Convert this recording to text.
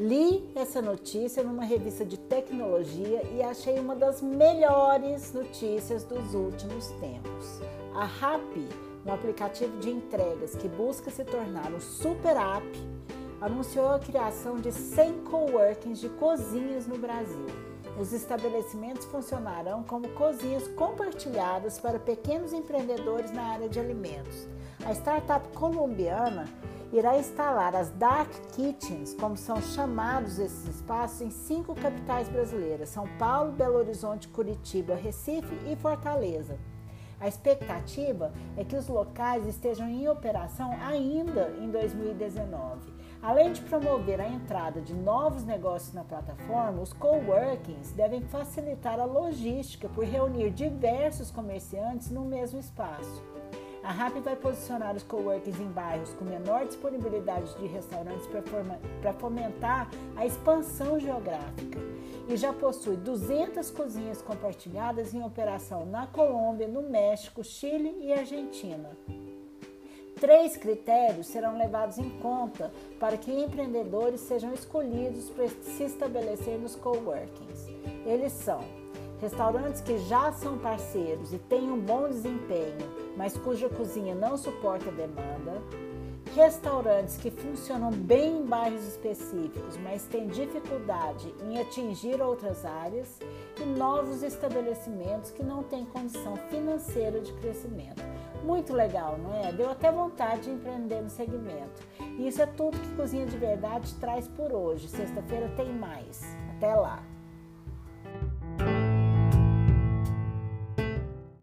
Li essa notícia numa revista de tecnologia e achei uma das melhores notícias dos últimos tempos. A Rappi, um aplicativo de entregas que busca se tornar um super app, anunciou a criação de 100 coworkings de cozinhas no Brasil. Os estabelecimentos funcionarão como cozinhas compartilhadas para pequenos empreendedores na área de alimentos. A startup colombiana irá instalar as Dark Kitchens, como são chamados esses espaços, em cinco capitais brasileiras: São Paulo, Belo Horizonte, Curitiba, Recife e Fortaleza. A expectativa é que os locais estejam em operação ainda em 2019. Além de promover a entrada de novos negócios na plataforma, os coworkings devem facilitar a logística por reunir diversos comerciantes no mesmo espaço. A RAP vai posicionar os coworkings em bairros com menor disponibilidade de restaurantes para fomentar a expansão geográfica e já possui 200 cozinhas compartilhadas em operação na Colômbia, no México, Chile e Argentina. Três critérios serão levados em conta para que empreendedores sejam escolhidos para se estabelecer nos coworkings. Eles são Restaurantes que já são parceiros e têm um bom desempenho, mas cuja cozinha não suporta a demanda. Restaurantes que funcionam bem em bairros específicos, mas têm dificuldade em atingir outras áreas. E novos estabelecimentos que não têm condição financeira de crescimento. Muito legal, não é? Deu até vontade de empreender no segmento. E isso é tudo que Cozinha de Verdade traz por hoje. Sexta-feira tem mais. Até lá!